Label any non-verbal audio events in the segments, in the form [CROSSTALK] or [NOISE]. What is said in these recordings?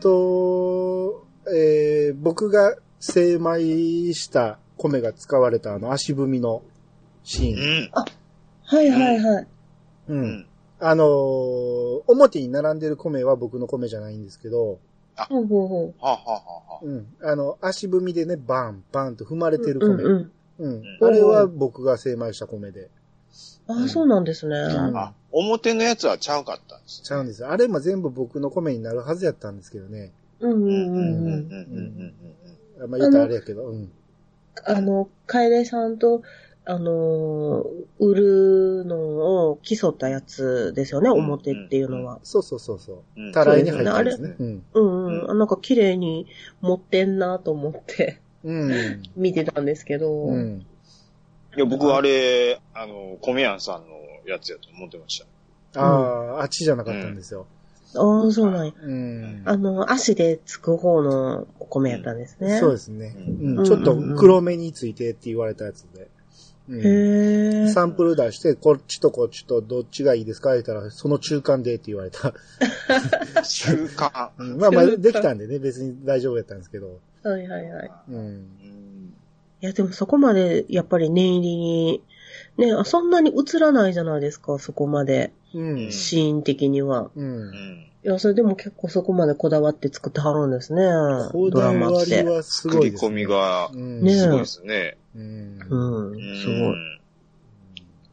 と、えー、僕が精米した米が使われたあの足踏みのシうーン。ん。はいはいはい。う。うんん。あのー表に並んでる米は僕の米じゃないんですけど、ほうほうほはあ、はあはあはあ、うん。あの、足踏みでね、バン、バンと踏まれてるう。うん米。うん。うん。うんあれは僕が精米した米で。ああ、そうなんですね。んあ、表のやつはちゃうかったんです、ちゃうんですよ。あれも全部僕の米になるはずやったんですけどね。うんうんうんうん。うんうんうんうんあまあ言ったらあれやけど、うん。あの、楓さんと、あのー売るのを競ったやつですよね、うん表っていうのは。そうそうそうそううん。たらいに入ったんですね。うん。うんうん。あなんか綺麗に持ってんなと思ってうん。[LAUGHS] 見てたんですけど。うん。いや、僕あれ、あの、米屋さんのやつやと思ってました。ああ、あっちじゃなかったんですよ。ああ、そうなんや。うん。あの、足でつく方のお米やったんですね。そうですね。うんうん。ちょっと黒目についてって言われたやつで。うんへえ。サンプル出して、こっちとこっちとどっちがいいですか言ったら、その中間でって言われた。習慣。うんまあまあ、できたんでね、別に大丈夫やったんですけど。はいはいはい。うん。うんいや、でもそこまで、やっぱり念入りに、ね、あそんなに映らないじゃないですか、そこまで。うん。シーン的には。う。うんん。いや、それでも結構そこまでこだわって作ってはるんですね。ドこだラマって。わりはす作り込ごいですね。みがうん。ねすごいですね。うん。うん、うんすごい。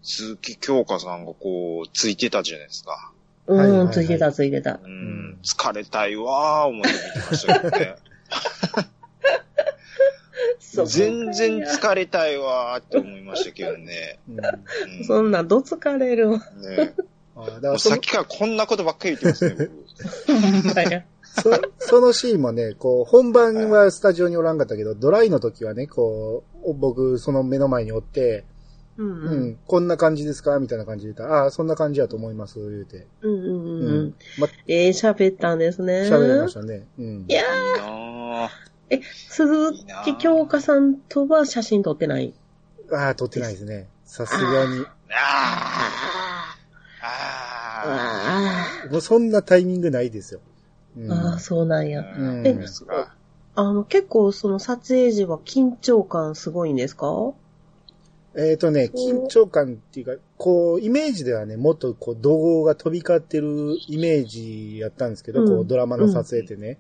鈴木京香さんがこう、ついてたじゃないですか。うん、はいはいはいついてたついてた。うん。疲れたいわー、思って見てましたけどね。[LAUGHS] そう全然疲れたいわーって思いましたけどね。うんうんそんな、どつかれるわ。ねあだからさっきからこんなことばっかり言ってますね。そそのシーンもね、こう、本番はスタジオにおらんかったけど、ドライの時はね、こう、僕、その目の前におって、うんう、うんこんな感じですかみたいな感じで言ったら、ああ、そんな感じやと思います、言うて。うんうんうんううんん。ま、ええ喋ったんですね。喋れましたね。うんい。やいいなー、鈴木京香さんとは写真撮ってない？ああ、撮ってないですね。さすがに。ーあーああもうそんなタイミングないですよ。うんあ、ああ、そうなんーや。うんえ。あの、結構その撮影時は緊張感すごいんですか？えっ、とね、緊張感っていうか、こう、イメージではね、もっとこう、怒号が飛び交ってるイメージやったんですけど、うんこう、ドラマの撮影ってね、こう、は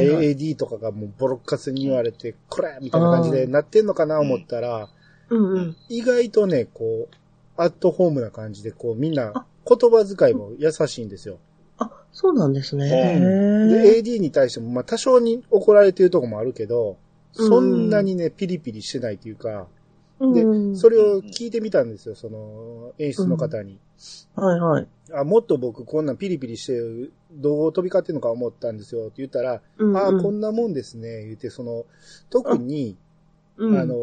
いはい AD とかがもうボロッカスに言われて、これみたいな感じでなってんのかな思ったら、うんうん。意外とね、こう、アットホームな感じで、こう、みんな、言葉遣いも優しいんですよ。あ、そうなんですね。で、え。AD に対しても、まあ、多少に怒られてるとこもあるけど、そんなにね、ピリピリしてないというか、でうんそれを聞いてみたんですよ、その、演出の方に。はいはい。あ、もっと僕こんなんピリピリして、どう飛び交ってんのか思ったんですよ。って言ったら、うんうん。ああ、こんなもんですね、言って、その、特に、うん。あの、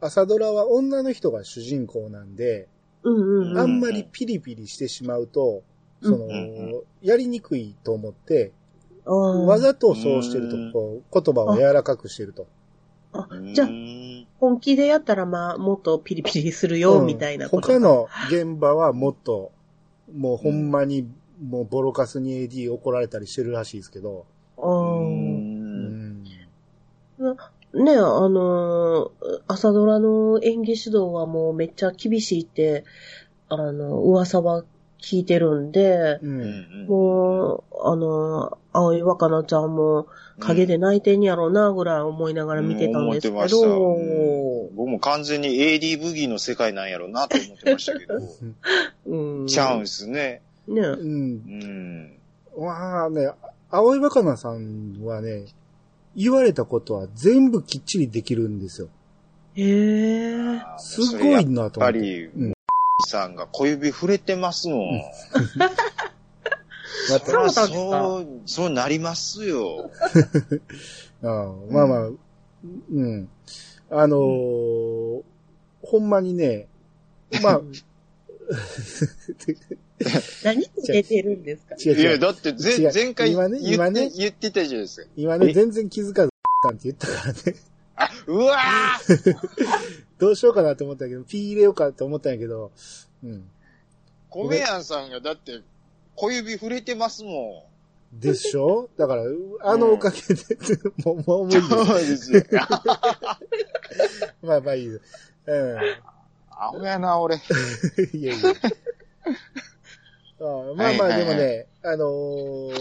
朝ドラは女の人が主人公なんで、うんうんうん。あんまりピリピリしてしまうと、うんその、うん。やりにくいと思って、わざとそうしてるとうん、こう、言葉を柔らかくしてると。あじゃあう、ん本気でやったら、まあ、もっとピリピリするよ、うん。みたいなこと。他の現場はもっと、もうほんまに、もうボロカスに AD 怒られたりしてるらしいですけど、あうーうんん。ねあのー朝ドラの演技指導はもうめっちゃ厳しいって、あの、噂は聞いてるんで、う。うんんもう、あの、青い若菜ちゃんも影で泣いてんやろうな、ぐらい思いながら見てたんですけうん思ってましたど、僕も完全に AD ブギーの世界なんやろうなと思ってましたけど、[LAUGHS] うん。ちゃうんすね。ねうん。うん。わあね、青い若菜さんはね、言われたことは全部きっちりできるんですよ。へえ。すごいなと思って。やっぱり、うんさんが小指触れてますもん。[LAUGHS] まそうなんですかそう、そうなりますよ。た [LAUGHS] ああまあまあ、うん。あのーほんまにね、まあ、[LAUGHS] 何出てるんですか？違ういや。だって違前回今ね言って、今ね言ってたじゃないですか。今ね、え？全然気づかず、さんって言ったからね。あ、うわーどうしようかなと思ったけど、ピー入れようかと思ったんやけど、うん。米屋さんがだって小指触れてますもでしょ？だから、あのおかげで、もう、もう無理です。そうですよ。[LAUGHS] まあまあいいです。うアホやな、俺。ん。[LAUGHS] いやいや。あまあまあはいはいはいでもね、あのー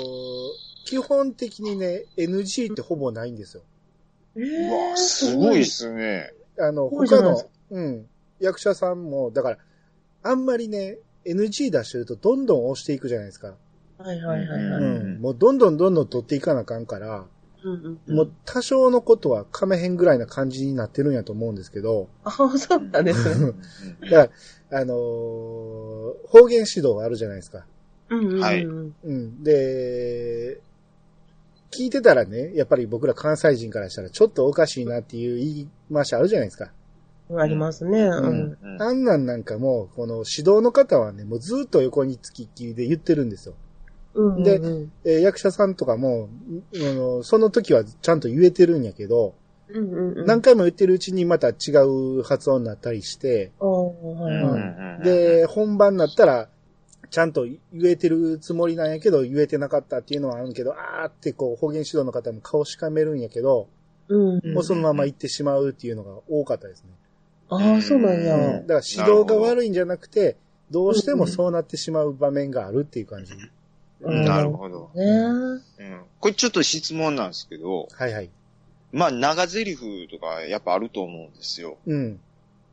基本的にね、NG ってほぼないんですよ。えうーわ、すごいっすね。あの、他のうん、役者さんも、だから、あんまりね、NG 出してるとどんどん押していくじゃないですか。はいはいはいはうい。ん。もうどんどんどんどん取っていかなあかんから、うんうんもう多少のことは噛めへんぐらいな感じになってるんやと思うんですけど、あ、そうなんですね。[LAUGHS] だから、あのー方言指導があるじゃないですか。うんうんうん。はいうん。で、聞いてたらね、やっぱり僕ら関西人からしたらちょっとおかしいなっていう言い回しあるじゃないですか。ありますね。うん。うんあんなんなんかもう、この指導の方はね、もうずっと横につきっきりで言ってるんですよ。うんうんでうんえー役者さんとかも、んあのその時はちゃんと言えてるんやけど、うんうんうん。何回も言ってるうちにまた違う発音になったりして、うんはい。で、本番になったら、ちゃんと言えてるつもりなんやけど、言えてなかったっていうのはあるけど、あーってこう、方言指導の方も顔しかめるんやけど、うん。もうそのまま行ってしまうっていうのが多かったですね。ああ、そうなんや。うんだから指導が悪いんじゃなくて、どうしてもそうなってしまう場面があるっていう感じ。うんなるほど。ねうんこれちょっと質問なんですけど、はいはい。まあ長台詞とかやっぱあると思うんですよ。うん。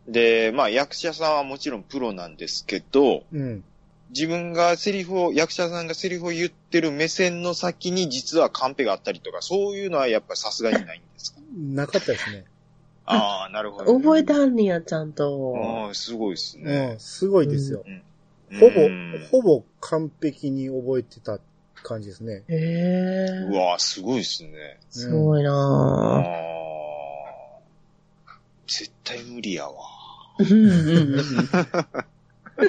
で、まあ役者さんはもちろんプロなんですけど、うん。自分がセリフを、役者さんがセリフを言ってる目線の先に実はカンペがあったりとか、そういうのはやっぱさすがにないんですか？なかったですね。[LAUGHS] ああ、なるほど。覚えてはんねや、ちゃんと。ああ、すごいですうねん。。すごいですよ。うんほぼうん、ほぼ完璧に覚えてた感じですね。へえ。うわすごいですね。すごいあなあ。絶対無理やわ。ぁ。うんうんうん。[LAUGHS]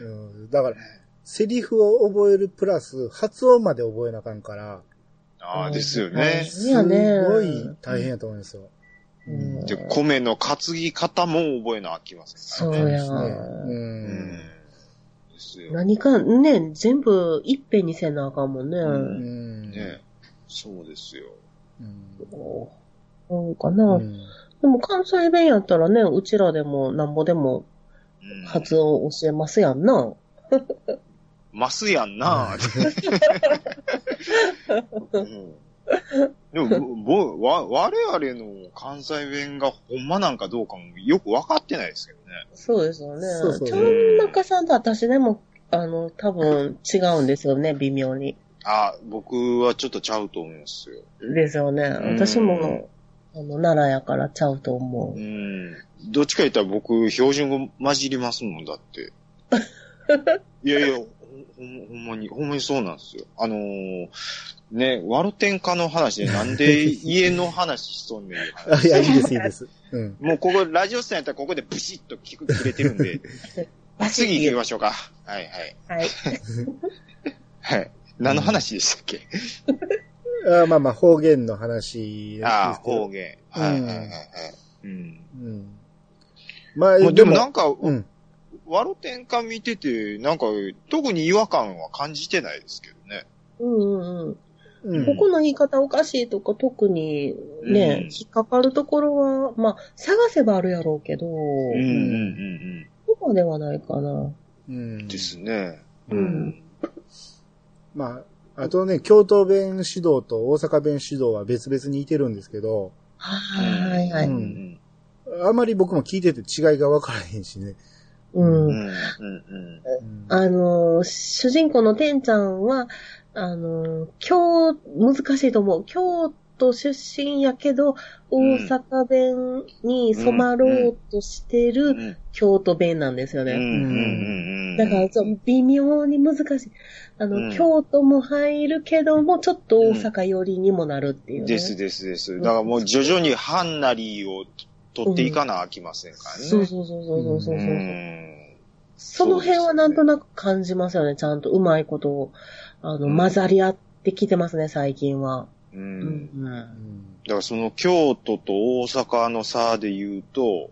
うん、だから、セリフを覚えるプラス、発音まで覚えなあかんから、ああ、ですようんね。すごい大変やと思いますよ。うんで、米の担ぎ方も覚えなあきませんからね。そうやですね。う。うんん。ですよ。何かね、全部いっぺんにせなあかんもんね。うん。ねそうですよ。うんそうかな、うんでも関西弁やったらね、うちらでもなんぼでもうん発音教えますやんな。ますやんな。[LAUGHS] うんでも、ぼ、わ、我々の関西弁がほんまなんかどうかもよくわかってないですけどね。そうですよね。そうそうちゃん中さんと私でも、あの、多分違うんですよね、微妙に。あ、僕はちょっとちゃうと思いますよ。ですよね。うん私も、あの、奈良やからちゃうと思うう。ん。どっちか言ったら僕、標準語混じりますもんだって。[LAUGHS] いやいや、ほほんほんまに、ほんまにそうなんですよ。あのーね、ワルテンカの話でなんで家の話しとんねん [LAUGHS] いや、いいです、いいです。うん。もうここ、ラジオスタやったらここでブシッと聞く切れてるんで、次行きましょうか。はいはい。はい。[LAUGHS] はい。何の話でしたっけ、あまあまあ、方言の話。ああ、方言。はいはいはいはい。うん。うん。まあ、でもなんか、うん。ワロテンカ見てて、なんか、特に違和感は感じてないですけどね。うんうんうん。うん。ここの言い方おかしいとか特にね、うん引っかかるところは、まあ、探せばあるやろうけど、うんうんうんそこではないかな。ううん。ん。ですね。うん。まあ、あとね、京都弁指導と大阪弁指導は別々にいてるんですけど、はいはい。ううんん。あまり僕も聞いてて違いが分からへんしね。うん。うん。うん。うん。うんあの、主人公のてんちゃんは、あの、京、難しいと思う。京都出身やけど、大阪弁に染まろうとしてるうん。京都弁なんですよね。うん。うん。だから、微妙に難しい。あの、うん京都も入るけども、ちょっと大阪寄りにもなるっていう、ねですですです。だからもう徐々にハンナリーを取っていかなあきませんからね。そうそうそうそうそうそうう。ん。その辺はなんとなく感じますよね。ちゃんとうまいことを、あの、うん混ざり合ってきてますね、最近は。う。うんん。だからその京都と大阪の差で言うと、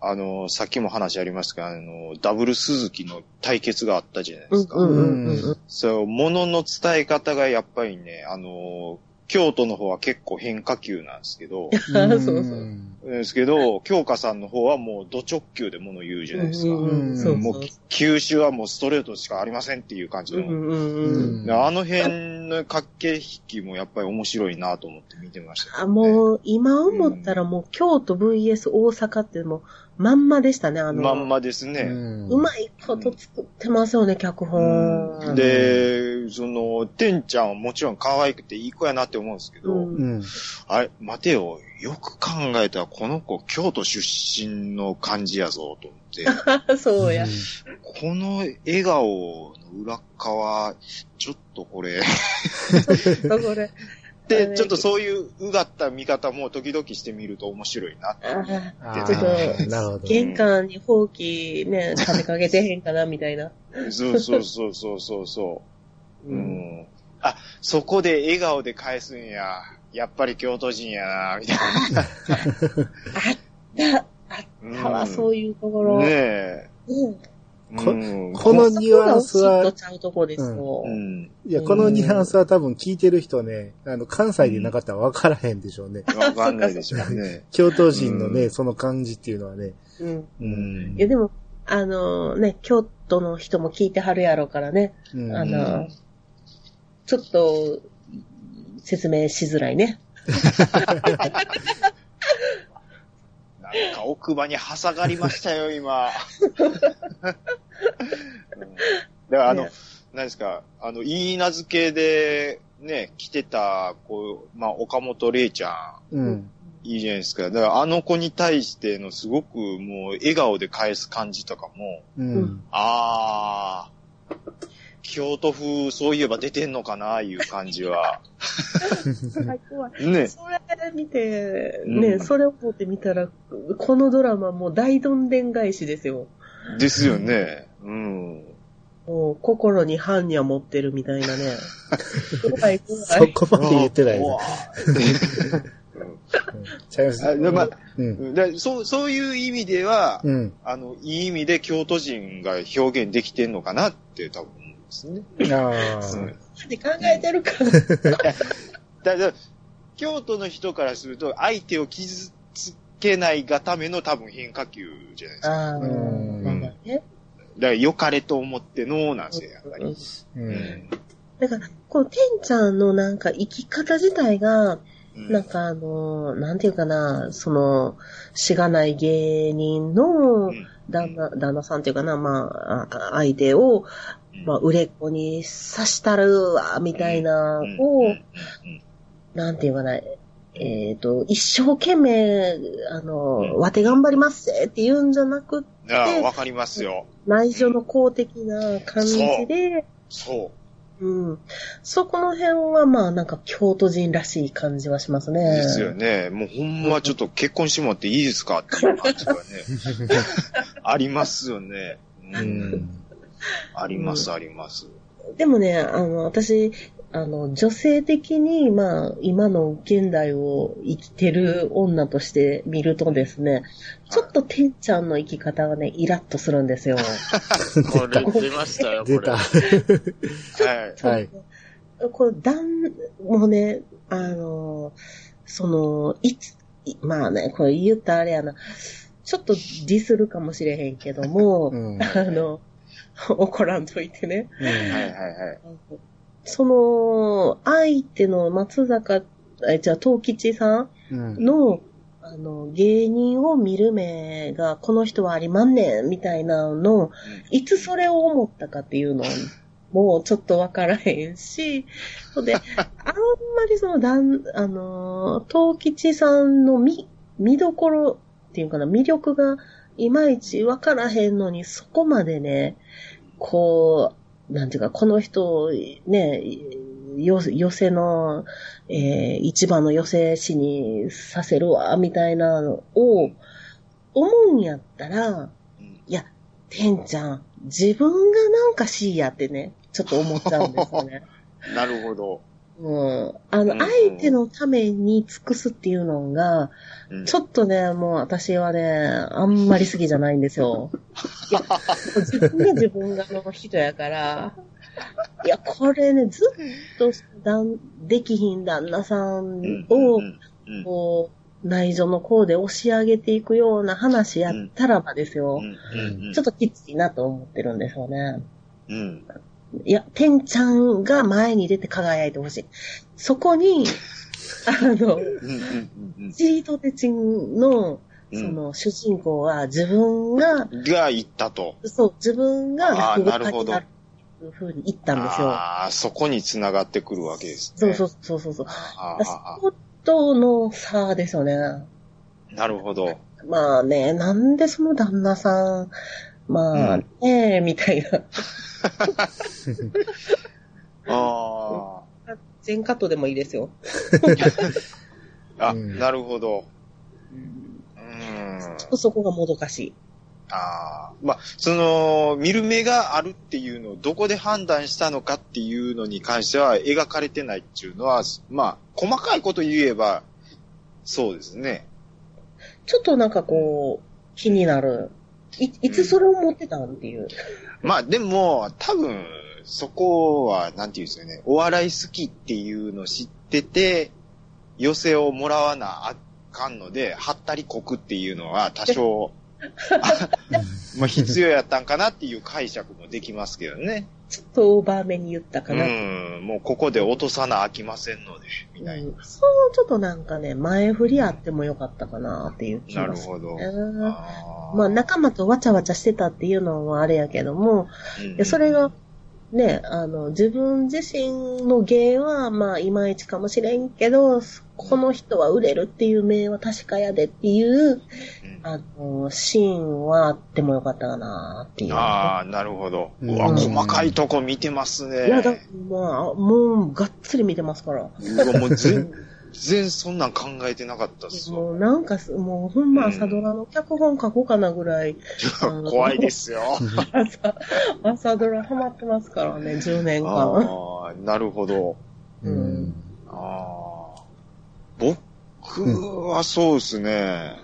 あの、さっきも話ありましたが、あの、ダブル鈴木の対決があったじゃないですか。うんうんうんうん。そう、ものの伝え方がやっぱりね、あの、京都の方は結構変化球なんですけど、[LAUGHS] そうそう。ですけど、京香さんの方はもうド直球でもの言うじゃないですか。もそうう。球種はもうストレートしかありませんっていう感じの。あの辺の駆け引きもやっぱり面白いなと思って見てましたけあ、もう、今思ったらもう、京都 VS 大阪ってもう、まんまでしたね、あの。まんまですね。うまいこと作ってますよね、脚本。で、その、てんちゃんはもちろん可愛くていい子やなって思うんですけど。あれ、待てよ、よく考えたらこの子京都出身の感じやぞと思って、[LAUGHS] そうや。この笑顔の裏側、ちょっとこれ、[LAUGHS] これ。で、ちょっとそういううがった見方も時々してみると面白いなって。ああちょっとー [LAUGHS] なるほど。玄関にほうきね、立てかけてへんかな、みたいな。そうそうそうそうそうそう。うん。あ、そこで笑顔で返すんや。やっぱり京都人やな、みたいな。[LAUGHS] だ、あったわ、そういうところ。ねえ。うん。こうんこのニュアンスは。いや、このニュアンスは多分聞いてる人ね、あの、関西でなかったら分からへんでしょうね。わかんないでしょうね。[LAUGHS] 京都人のね、うんその感じっていうのはね。うん。ううんいや、でも、あのね、京都の人も聞いてはるやろうからね。うんあの、ちょっと、説明しづらいね。[LAUGHS] なんか奥歯に挟がりましたよ、[LAUGHS] 今。うんだからあの、ね何ですか、あの、いい名付けで、ね、来てた、こう、まあ、岡本玲ちゃん、うん。いいじゃないですか。だからあの子に対してのすごくもう笑顔で返す感じとかも、うん。あー、京都風そういえば出てんのかな、いう感じは。[LAUGHS] ね。それ見て、うんね、それを思ってみたら、このドラマもう大どんでん返しですよ。ですよね。うん。もう心に般若持ってるみたいなね。怖い怖そい。こまで言ってないな。うわちゃいます？あでまあうん。でそう、そういう意味では、うん。あの、いい意味で京都人が表現できてんのかなって多分ですね。ああ。うんって考えてるか [LAUGHS] ら。だだ京都の人からすると、相手を傷つけないがための多分変化球じゃないですか。ああ、うんなんだね。だから、良かれと思っての、なんですよ、やっぱり。う。うんん。だから、このてんちゃんのなんか生き方自体が、うんなんかあの、なんていうかな、その、しがない芸人のうん旦那、旦那さんっていうかな、まあ、あ相手を、まあ、売れっ子に刺したるわ、みたいなうんをなんていうかな、えっ、と、一生懸命、あの、わて頑張りますぜって言うんじゃなく、ああ、わかりますよ。内情の公的な感じで、そうん。そこの辺はまあなんか京都人らしい感じはしますう。ね。ですよね。もうほんまちょっと結婚してもらっていいですかっていう感じがね。[LAUGHS] ありますよね。う。うんん。[LAUGHS] あります、あります。でもね、あの、私、あの、女性的に、まあ、今の現代を生きてる女として見るとですね、ちょっとてんちゃんの生き方がね、イラッとするんですよ。[LAUGHS] これ出ましたよ、これ。出た。はい。はい。これ、だ [LAUGHS] ん、もうね、あの、その、いつ、いまあね、これ言ったらあれやな、ちょっとディスるかもしれへんけども、うん。あの、[LAUGHS] 怒らんといてね。はいはいはい。その、相手の松坂、え、じゃあ、東吉さうんんの、あの、芸人を見る目が、この人はありまんねん、みたいなの、いつそれを思ったかっていうのも、ちょっとわからへんし、ほんで、あんまりその、だん、あの、東吉さんの見、見どころっていうかな、魅力がいまいちわからへんのに、そこまでね、こう、なんていうか、この人をね、よ、寄せの、えー一番の寄せ師にさせるわ、みたいなのを、思うんやったら、うんいや、てんちゃん、自分がなんかしいやってね、ちょっと思っちゃうんですよね。[LAUGHS] なるほど。うん。あの、うん相手のために尽くすっていうのが、うんちょっとね、もう私はね、あんまり好きじゃないんですよ。いや、自分が自分がの人やから、いや、これね、ずっとだんできひん旦那さんうんを、こう、内助の功で押し上げていくような話やったらばですよ。ちょっときついなと思ってるんですよね。うんいや、てんちゃんが前に出て輝いてほしい。そこに、[LAUGHS] あの、チリとテチンの、うんその、主人公は自分が、うんが言ったと。そう、自分が落語なるほど家になるっていうふうに言ったんですよ。ああ、そこに繋がってくるわけですね。そうそうそうそうそことの差ですよね。なるほど。まあね、なんでその旦那さん、まあうんね、みたいな。[LAUGHS] あ全カットでもいいですよ。あ。なるほど。うんうん。そこがもどかしい。ああ。まあ、その、見る目があるっていうのをどこで判断したのかっていうのに関しては描かれてないっていうのは、まあ、細かいこと言えば、そうですね。ちょっとなんかこう、気になる。い、いつそれを持ってたんっていう。まあ、でも、多分、そこは、なんていうんですかね、お笑い好きっていうのを知ってて、寄せをもらわなあかんので、はったりこくっていうのは多少、[LAUGHS] まあ必要やったんかなっていう解釈もできますけどね。ちょっとオーバーめに言ったかうな。ん、もうここで落とさなあきませんので、みたいうんそう、ちょっとなんかね、前振りあってもよかったかなっていう気な。ながする。るほど。うんあーまあ仲間とわちゃわちゃしてたっていうのはあれやけども、うんそれが、ね、あの、自分自身の芸は、まあ、いまいちかもしれんけど、この人は売れるっていう名は確かやでっていう、うんあの、シーンはあってもよかったかなっていう。ああ、なるほど。うんうわ、細かいとこ見てますね。いや、だまあ、もう、がっつり見てますから。うわもう全 [LAUGHS] 然そんなん考えてなかったっすわ。もうなんかす、もうほんま朝ドラの脚本書こうかなぐらい、あ [LAUGHS] の怖いですよ。朝、朝ドラハマってますからね、10年間。ああ、なるほど。うん。ああ。僕はそうですね。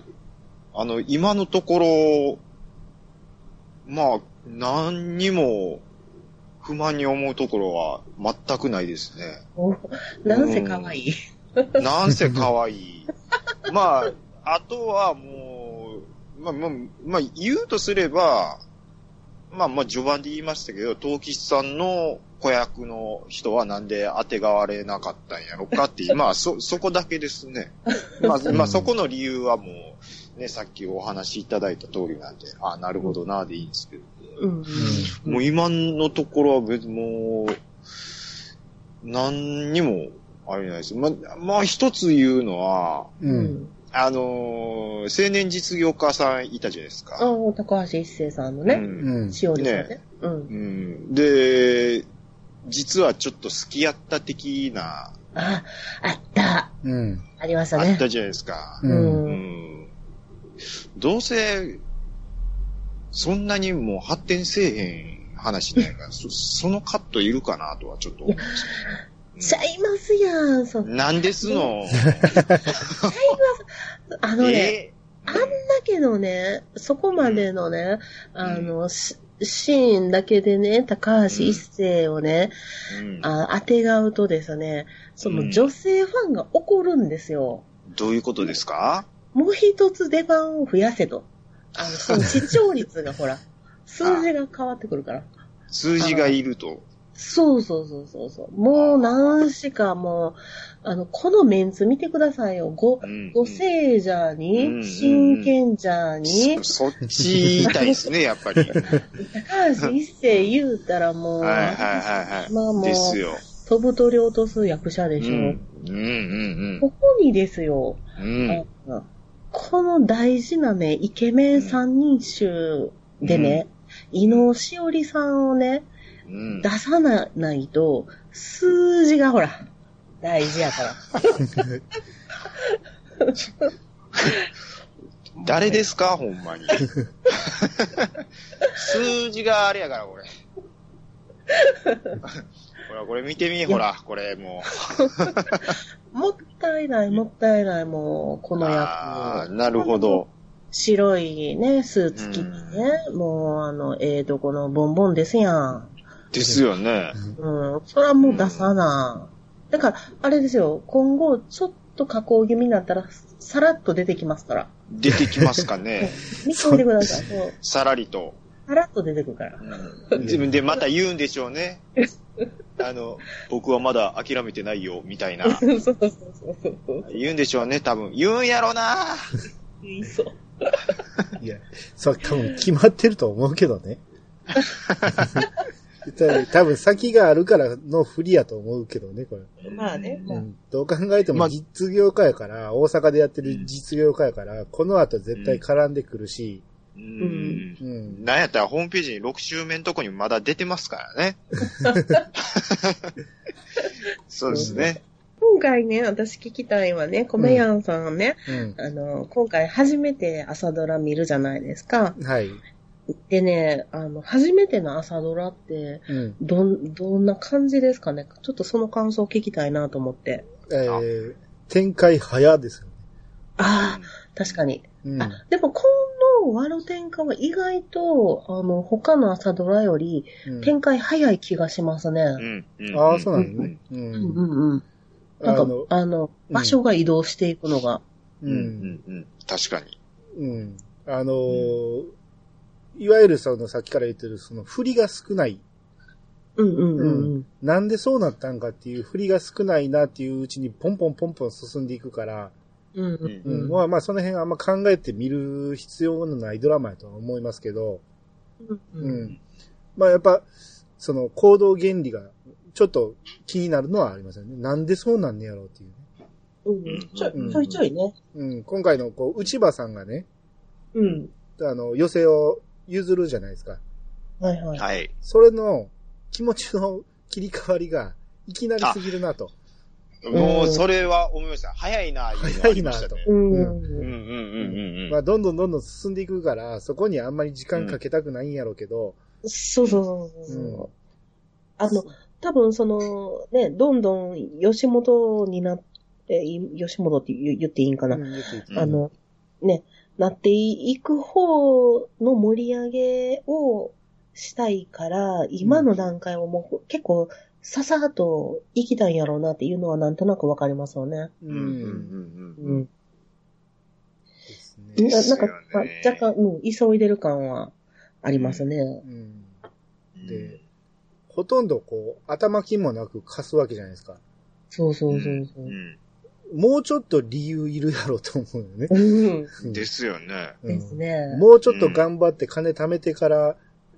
あの、今のところ、まあ、何にも不満に思うところは全くないですね。おなんせ可愛い。[LAUGHS] なんせ可愛い。まあ、あとはもう、まあ、まあ、まあ、言うとすれば、まあ、まあ、序盤で言いましたけど、東吉さんの子役の人はなんで当てがわれなかったんやろかっていう、[LAUGHS] まあ、そ、そこだけですね。まあ、[LAUGHS] まあ、そこの理由はもう、ね、さっきお話しいただいた通りなんで、あなるほどな、でいいんですけど。うん。もう今のところは別にもう、何にも、あれないです。ま、まあ一つ言うのは、う。うんん。あのー青年実業家さんいたじゃないですか。ああ、高橋一生さんのうね、んうん。しおりさんねね。うん。うん。で、実はちょっと好きやった的な、あ、あった。うん。ありましたね。あったじゃないですか。う。うん。うん。どうせ、そんなにもう発展せえへん話ないから、そ [LAUGHS] そのカットいるかなとはちょっと思いましたちゃいますやん、そうんな。んですの？あのね、え？あんだけどね、そこまでのね、あの、しシーンだけでね、高橋一生をね、うん。あ当てがうとですね、そうん。の女性ファンが怒るんですよ。どういうことですか？もう一つ出番を増やせと。あの、その視聴率がほら、[LAUGHS] 数字が変わってくるから。数字がいると。そうそうそうそうそう。もう何しかもう、あの、このメンツ見てくださいよ。ご、うんご聖者うんに、真剣者に、そそっち言いたいですね、やっぱり。はい高橋一生言うたらもう、はいはいはい。まあもう、ですよ。飛ぶ鳥落とす役者でしょ。うん。うんうんここにですよ、うん。この大事なね、イケメン三人衆でね、伊能しおりさんをね、うん出さないと、数字がほら、大事やから。[LAUGHS] 誰ですか、ほんまに。[LAUGHS] 数字があれやから、これ。[LAUGHS] ほら、これ見てみ、ほら、これももったいない、もったいない、もう、こう。のああ、やつ。なるほど。白いね、スーツ着てね、もう、あの、ええとこのボンボンですやん。ですよね。うん、それはもう出さな。だから、あれですよ、今後、ちょっと加工気味になったら、さらっと出てきますから。出てきますかね。[LAUGHS] 見てみてください。そうさらりと。さらっと出てくるから。自分でまた言うんでしょうね。[LAUGHS] あの、僕はまだ諦めてないよ、みたいな。[LAUGHS] そうそうそうそう。言うんでしょうね、多分。言うんやろな言いそう。いや、そう、多分決まってると思うけどね。多分先があるからの不利やと思うけどね、これ。まあね、まあうん、どう考えてまあも実業家やから、大阪でやってる実業家やから、この後絶対絡んでくるし、う。うんうん。なんやったらホームページに6周目のとこにまだ出てますからね。[LAUGHS] そうですね。今回ね、私聞きたいわね、米やんさんね、うん。あの、今回初めて朝ドラ見るじゃないですか。はい。でね、あの、初めての朝ドラって、うん。どん、どんな感じですかね？ちょっとその感想聞きたいなと思って。えー、展開早ですよね。ああ、確かに。うん。あ、でもこのワロ天下は意外と、あの、他の朝ドラよりうん展開早い気がしますね。うん。うんああ、そうなんですね。う。うんんうんうん。なんか、あの、あの、うん場所が移動していくのが。う。うんん。うん。確かに。うん。あのーいわゆるそのさっきから言ってるその振りが少ない。うんうんうんうん。なんでそうなったんかっていう振りが少ないなっていううちにポンポンポンポン進んでいくから、うんうんう。うんん。まあまあその辺あんま考えて見る必要のないドラマやとは思いますけど、うんうん。まあやっぱ、その行動原理がちょっと気になるのはありますよね。なんでそうなんねやろうっていうね。うん。ちょうんちょいちょいね。うん。今回のこう、内場さんがね、うん。あの、寄せを譲るじゃないですか。はいはい。はい。それの気持ちの切り替わりがいきなりすぎるなと。もう、それは思いました。早いな、いうのはありましたね。う。うんん、うん、うん、うん。まあ、どんどんどんどん進んでいくから、そこにあんまり時間かけたくないんやろうけど、そうそうそうそう。うんあの、多分その、ね、どんどん吉本になって、い吉本って言言っていいんかな。うん言っていいうんあの、ね、なっていく方の盛り上げをしたいから、今の段階はもう結構、ささっと行きたいんやろうなっていうのはなんとなくわかりますよね。う。うん、うん、うん。うん。ななんか、ねまあ若干、うん、急いでる感はありますね。うん。で、ほとんどこう、頭金もなく貸すわけじゃないですか。そうそうそうそうう。ん。もうちょっと理由いるやろうと思うよね。うん。うんですよね。うんですね。もうちょっと頑張って金貯めてから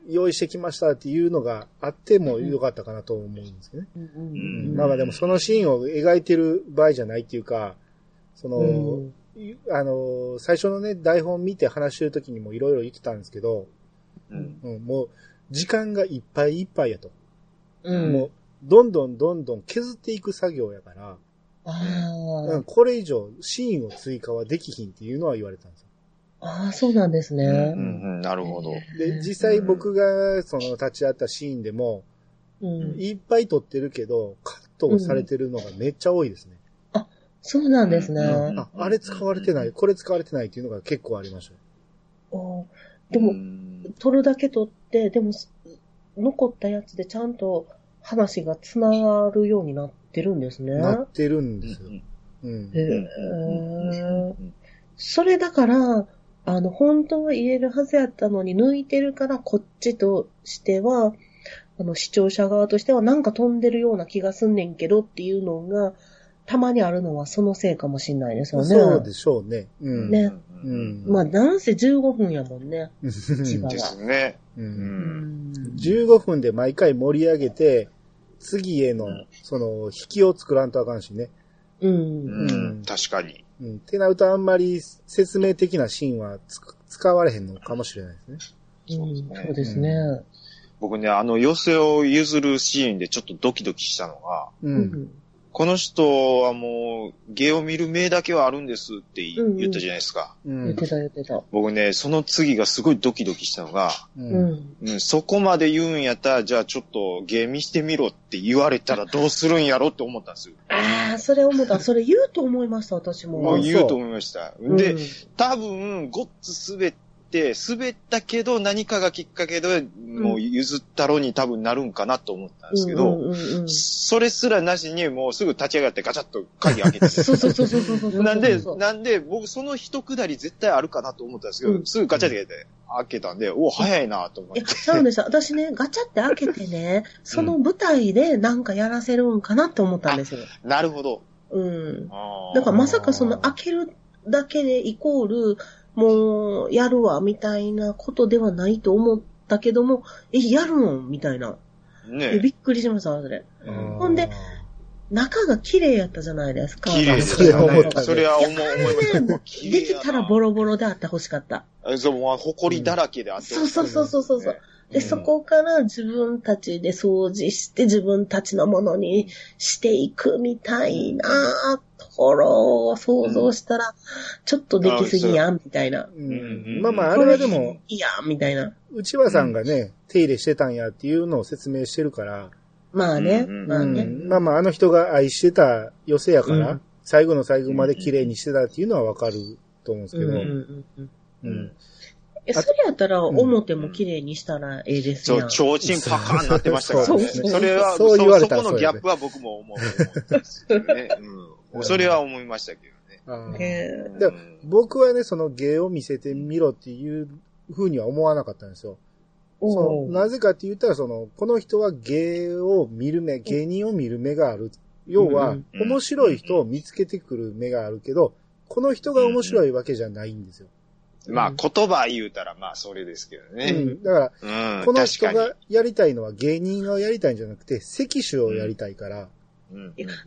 用意してきましたっていうのがあってもよかったかなと思うんですよね。うんうんうんまあまあでもそのシーンを描いてる場合じゃないっていうか、その、うんいあの、最初のね、台本見て話してる時にもいろいろ言ってたんですけど、うん。うん、もう時間がいっぱいいっぱいやと。うん。もう、どんどんどんどん削っていく作業やから、あうん、これ以上シーンを追加はできひんっていうのは言われたんですよ。あ。ああ、そうなんですうん、ね。うん、なるほど。で、実際僕がその立ち会ったシーンでも、うん。いっぱい撮ってるけど、カットをされてるのがめっちゃ多いですね。そうなんですね。うんあ、あれ使われてない、これ使われてないっていうのが結構ありましたよ。あーでもう、ん撮るだけ撮って、でも、す残ったやつでちゃんと話が繋がるようになってるんですね。なってるんうですよ。んうん。それだから、あの、本当は入れるはずやったのに抜いてるから、こっちとしては、あの、視聴者側としてはなんか飛んでるような気がすんねんけどっていうのが、たまにあるのはそのせいかもしれないですよね。そうでしょうね。うん。ねうん。まあ、なんせ15分やもんね。一番ですね。う。うんん。15分で毎回盛り上げて、次へのうん、その、引きを作らんとあかんしね。うん。うん。確かに。うん。ってなるとあんまり説明的なシーンはつ使われへんのかもしれないですね。うんそうですね。僕ね、あの寄せを譲るシーンでちょっとドキドキしたのが、う。うんん。この人はもう、芸を見る目だけはあるんですって言ったじゃないですか。うん言ってた言ってた。僕ね、その次がすごいドキドキしたのが、う。うんん。うん、そこまで言うんやったら、じゃあちょっと芸見してみろって言われたらどうするんやろって思ったんですよ。ああ、それ思った。それ言うと思いました、私も。もう言うと思いました。で、うん多分、ごっつ滑って、滑ったけど何かがきっかけで、もう譲ったろに多分なるんかなと思ったんですけど、うんうんうんうんそれすらなしにもうすぐ立ち上がってガチャッと鍵開けて。[LAUGHS] そうそうそうそうそうそう。なんでそう、なんで、僕その一くだり絶対あるかなと思ったんですけど、うんすぐガチャって開けたんで、お、早いなと思っていや、。ちゃうんですよ。私ね、ガチャって開けてね、その舞台でなんかやらせるんかなって思ったんですよ。なるほど。うん。だからまさかその開けるだけでイコール、もう、やるわ、みたいなことではないと思ったけども、え、やるの？みたいな。ねえびっくりしました、それ。うんほんで、中が綺麗やったじゃないですか。綺麗それは思ったねそれは思う、いました。ね綺できたらボロボロであってほしかった。あそう、もう、埃だらけであってそうそうそうそうそうそう。で、うんそこから自分たちで掃除して自分たちのものにしていくみたいなところを想像したら、ちょっとできすぎやん、みたいな。うんまあまあ、あれはでも、いやん、みたいな。内輪さんがね、手入れしてたんやっていうのを説明してるから、まあね、まあね。んまあまあ、あの人が愛してた寄せやから、うん最後の最後まで綺麗にしてたっていうのはわかると思うんですけど、うんえ、それやったら、表も綺麗にしたらええですそう、やん。提灯パカーンなってましたからね。それは、そう言われたらそそこのギャップは僕も思う。ね。うん。それは思いましたけどね。でうん僕はね、その芸を見せてみろっていう風には思わなかったんですよ。おそううなぜかって言ったら、その、この人は芸を見る目、芸人を見る目がある。要は、うん面白い人を見つけてくる目があるけど、この人が面白いわけじゃないんですよ。まあ、言葉言うたら、まあ、それですけどうね。ん。だから、うん。この人がやりたいのは芸人がやりたいんじゃなくて、関手をやりたいから、に。うん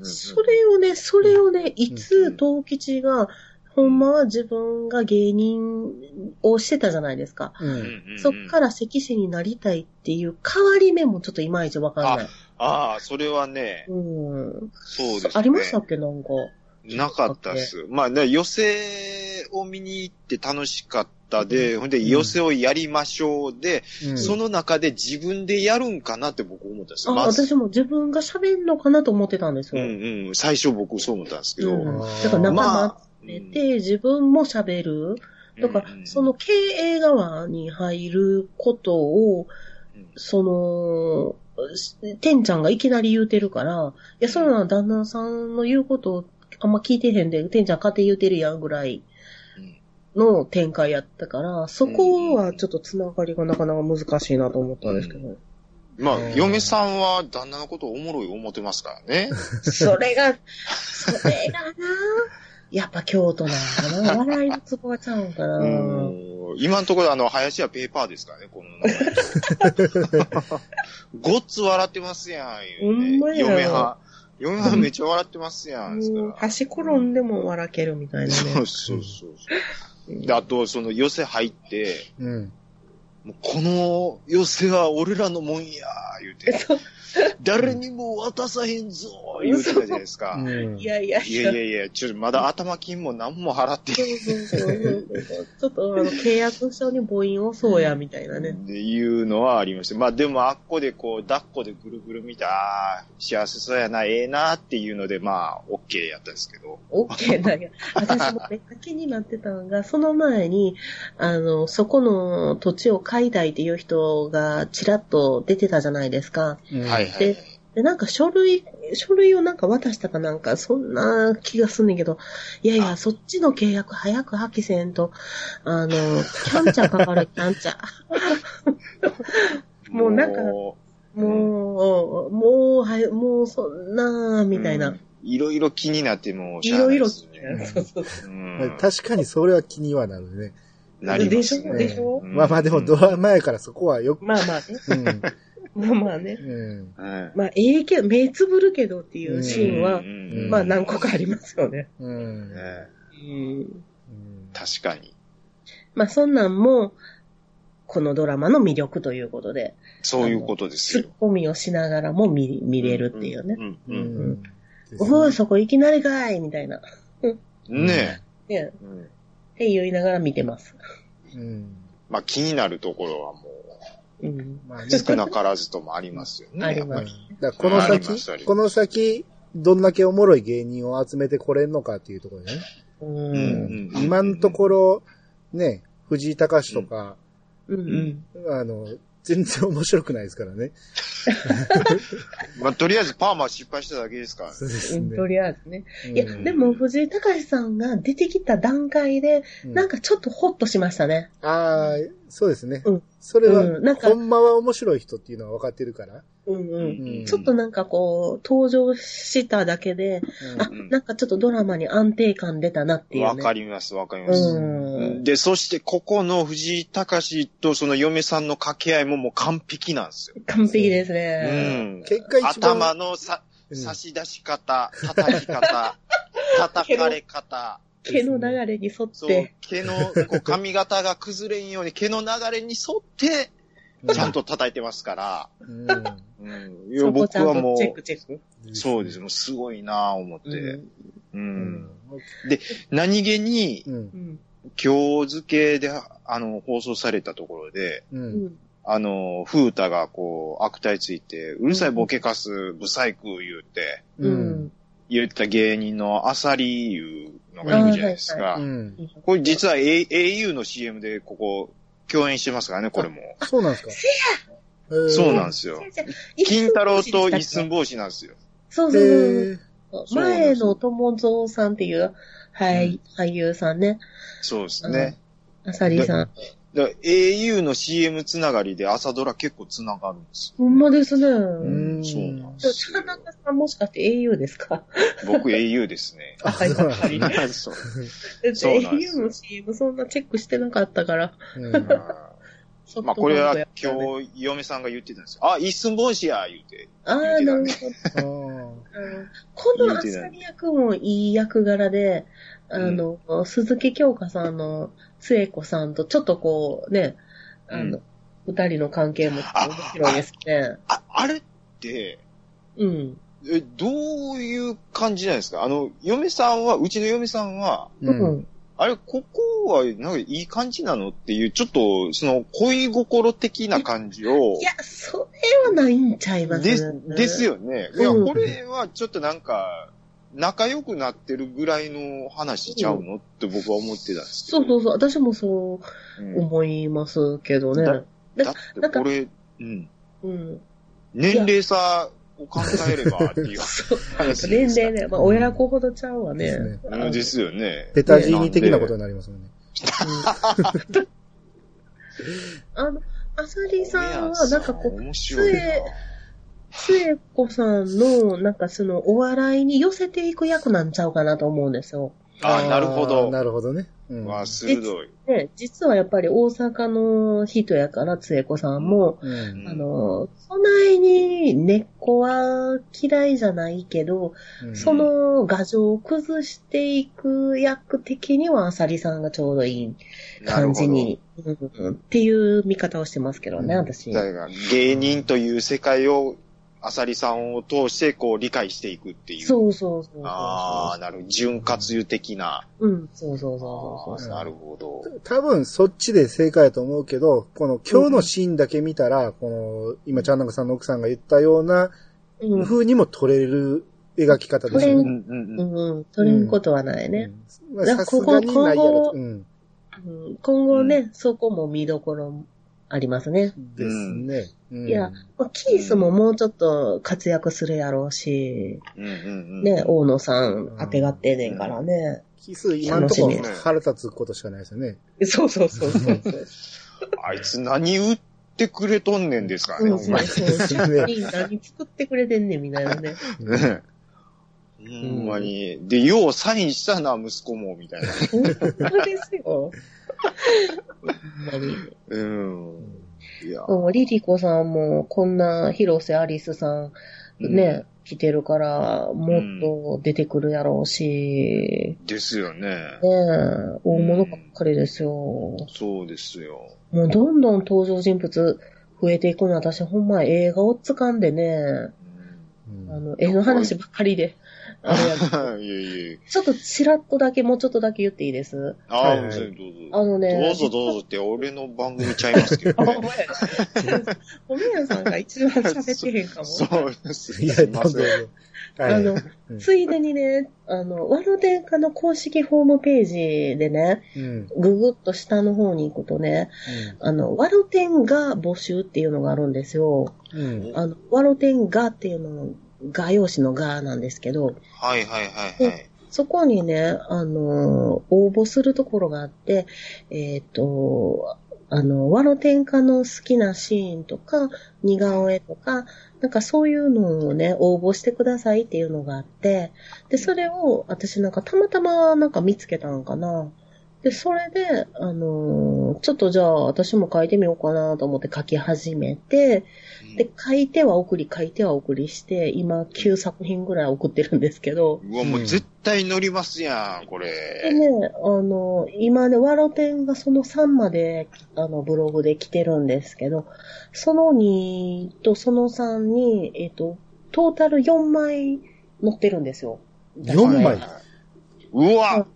それをね、それをね、いつ、東吉が、ほんまは自分が芸人をしてたじゃないですか。そっから関士になりたいっていう変わり目もちょっといまいちわかんない。ああ、それはね、うん。そうですね。ありましたっけなんか。なかったっす。まあね、寄せを見に行って楽しかったで、ほんで、寄せをやりましょうで、うんその中で自分でやるんかなって僕思ったんですあ、よ。まず。私も自分が喋んのかなと思ってたんですよ。うんうん。最初僕そう思ったんですけど。うんだから仲間まあ、でて、自分も喋る。だからうんう、んその経営側に入ることを、うんその、てんちゃんがいきなり言うてるから、いや、そんな旦那さんの言うことをあんま聞いてへんで、てんちゃん勝手に言うてるやんぐらいの展開やったから、そこはちょっとつながりがなかなか難しいなと思ったんですけど。まあ、うん嫁さんは旦那のことをおもろい思ってますからね。[LAUGHS] それが、それがな、やっぱ京都なんかな。笑いのツボがちゃうんかな。うん今のところ、あの、林はペーパーですからね、この名前。[LAUGHS] ごっつ笑ってますやん、ねほんまや嫁は。嫁はめっちゃ笑ってますやん、端転んでも笑けるみたいなね。そうそうそうそう。で、あと、その寄せ入って、うん。もうこの寄せは俺らのもんや、言うて、誰にも渡さへんぞ、言うてたじゃないですか。うんいやいやいいや。やいやいや、ちょっとまだ頭金も何も払ってそうそうそうそうちょっとあの契約書に母音をそうやみたいなね。っていうのはありました。まあでもあっこでこう、抱っこでぐるぐる見た、あー幸せそうやな、ええなっていうので、まあ、オッケーやったんですけど。オッケーだけど。私もめっちゃ気になってたのが、その前に、あの、そこの土地を買いたいっていう人がちらっと出てたじゃないですか。うんはいはい。でで、なんか書類、書類をなんか渡したかなんか、そんな気がすんねんけど、いやいや、そっちの契約早く破棄せんと、あの、キャンチャーかかる、キャンチャー。もうなんかももう、もう、はい、もうそんな、うみたいな。うんいろいろ気になってもういろいろ、しゃあないですねそうそううん確かにそれは気にはなるね。なりますね。でしょ？でしょ？うんまあまあでもドラマやからそこはよく、まあまあね。うん。まあまあね。まあ、ええけど、目つぶるけどっていうシーンは、うんまあ何個かありますよね。うん。確かに。まあそんなんも、このドラマの魅力ということで、そういうことですツッよ。コミをしながらも見見れるっていうね。うん。ううんん。ですおい、そこいきなりかいみたいな。ねねえ。うんって言いながら見てます。うん。まあ気になるところはもうん。まあねう、少なからずともありますよね。ありますやっぱりだからこの先、すこの先、どんだけおもろい芸人を集めてこれんのかっていうところでね。う。うんん今のところ、ね、藤井隆とか、うん。うん。あの、全然面白くないですからね。[LAUGHS] まあとりあえずパーマ失敗しただけですからそうね。ですね。とりあえずね。うんいや、でも藤井隆さんが出てきた段階で、うんなんかちょっとホッとしましたね。ああ、そうですね。うんそれは、うんなんかほんまは面白い人っていうのは分かってるから。うんうん。うんちょっとなんかこう、登場しただけで、あうん、なんかちょっとドラマに安定感出たなっていうわね。かります、わかります。うん。で、そしてここの藤井隆とその嫁さんの掛け合いももう完璧なんですよ。完璧ですうね。ん。結果一番頭のさ、うん差し出し方、叩き方、叩かれ方、毛の流れに沿っそうて、、毛の、こう髪型が崩れんように毛の流れに沿って、ちゃんと叩いてますから、うん。うん。いや、僕はもとチェックチェック。う、そうです。もうすごいなぁ思って。うんう。うんん。何気に。今日付けで、あの、放送されたところで。あの、風太がこう、悪態ついて、うるさいボケかす、ブサイク言うて、ううんん。言った芸人のアサリいうのがいるじゃないですあかう。ん。これ実は A- au の CM でここ、共演してますからね、これも。そうなんですか？そうなんでですよ。金金太郎と一寸法師なんですよ。そうすそう前の友蔵さんっていう、はい、俳優さんね。そうですね。あさりさん。だから au の CM つながりで朝ドラ結構つながるんですほんまですね。うよ。ん。そうなんですよ田。中さんもしかして au ですか？僕 au ですね。あ、[LAUGHS] そうなんですね。そうだってそうなんです au の CM そんなチェックしてなかったから。うん [LAUGHS] まあこれは今日嫁さんが言ってたんですよ。あ、一寸法師や言うて。ああ、なるほど。このあさり役もいい役柄で、あの、鈴木京香さんの末子さんとちょっとこうね、あの、二人の関係も面白いですね。あ、あれって、うん。え、どういう感じなんですか？あの、嫁さんは、うちの嫁さんは、う。うんん。あれ、ここは、なんかいい感じなのっていう、ちょっと、その、恋心的な感じをい、や、それはないんちゃいますでね。です。よね。いや、うんこれはちょっとなんか、仲良くなってるぐらいの話ちゃうのって僕は思ってたんですけど。そうそうそう。私もそううん思いますけどね。だだだってこれ、うん。うん。年齢差を考えればっていう [LAUGHS] そう。話年ですか？齢ね。まあ、親子ほどちゃうわね。ですねうんですよね。ペタジーニ的なことになりますもんね。うん [LAUGHS] あの、あさりさんは、なんかこう、面白いな。末子さんの、なんかその、お笑いに寄せていく役なんちゃうかなと思うんですよ。あなるほどなるほどね。うん。わあ、鋭い。で、実はやっぱり大阪の人やから、末子さんも、うんあの、そないに根っこは嫌いじゃないけど、うんその画像を崩していく役的には、あさりさんがちょうどいい感じに、うんうんっていう見方をしてますけどね、うん私。だから芸人という世界を、あさりさんを通してこう理解していくっていう。そうそうそうそう。ああ、なるほど。潤滑油的な。うん、そうそうそうそうそう。なるほど。多分そっちで正解だと思うけど、この今日のシーンだけ見たら、この、今、ちゃんなかさんの奥さんが言ったようなうん、風にも撮れる描き方ですね。んうんう。ん、うん、取れることはないね。うんまあさすがにないやろと。うん。うん、今後ね、そこも見どころありますね。ですね。うんいやまあキースももうちょっと活躍するやろうし、うんうんうん。ね、大野さん当てがってんねんからね。キス、今のところ腹立つことしかないですよね。そうそうそうそうそう。あいつ何売ってくれとんねんですからね、うんほんまに。そうそう何 [LAUGHS] 何作ってくれてんねんみたいなね。ねほんまに。で、ようサインしたな、息子も、みたいな。本当ですよ。ほんまに。うん。いや。もうリリコさんもこんな広瀬アリスさんね、来てるから、もっと出てくるやろうし、ですよね。ねえ、大物ばっかりですよ。そうですよ。もうどんどん登場人物増えていくの私ほんま映画をつかんでね、うんあの、絵の話ばっかりで、あれやけど [LAUGHS] いやいやちょっとちらっとだけ、もうちょっとだけ言っていいです？ああ、はいはいどうぞ。あのねどうぞどうぞって俺の番組ちゃいますけどあ、ね。おみやさんが一番喋ってへんかも。そうです。いや、すいません。。はいあのうんついでにね、あの、ワロテンカの公式ホームページでね、うん。ぐぐっと下の方に行くとね、あの、ワロテンが募集っていうのがあるんですよ。うん。あの、ワロテンがっていうの、画用紙の画なんですけど、はいはいはいはい。そこにね、あの、応募するところがあって、えっ、と、あの、ワロテンカの好きなシーンとか、似顔絵とか、なんかそういうのをね、応募してくださいっていうのがあって、で、それを私なんかたまたまなんか見つけたのかな。で、それで、あのーちょっとじゃあ私も書いてみようかなと思って書き始めて、で、書いては送り、書いては送りして、今9作品ぐらい送ってるんですけど、うわ、もう絶対乗りますやん、こでれ。ね、あの、今ね、ワロテンがその3まで、あの、ブログで来てるんですけど、その2とその3に、えっ、と、トータル4枚載ってるんですよ。4枚？うわ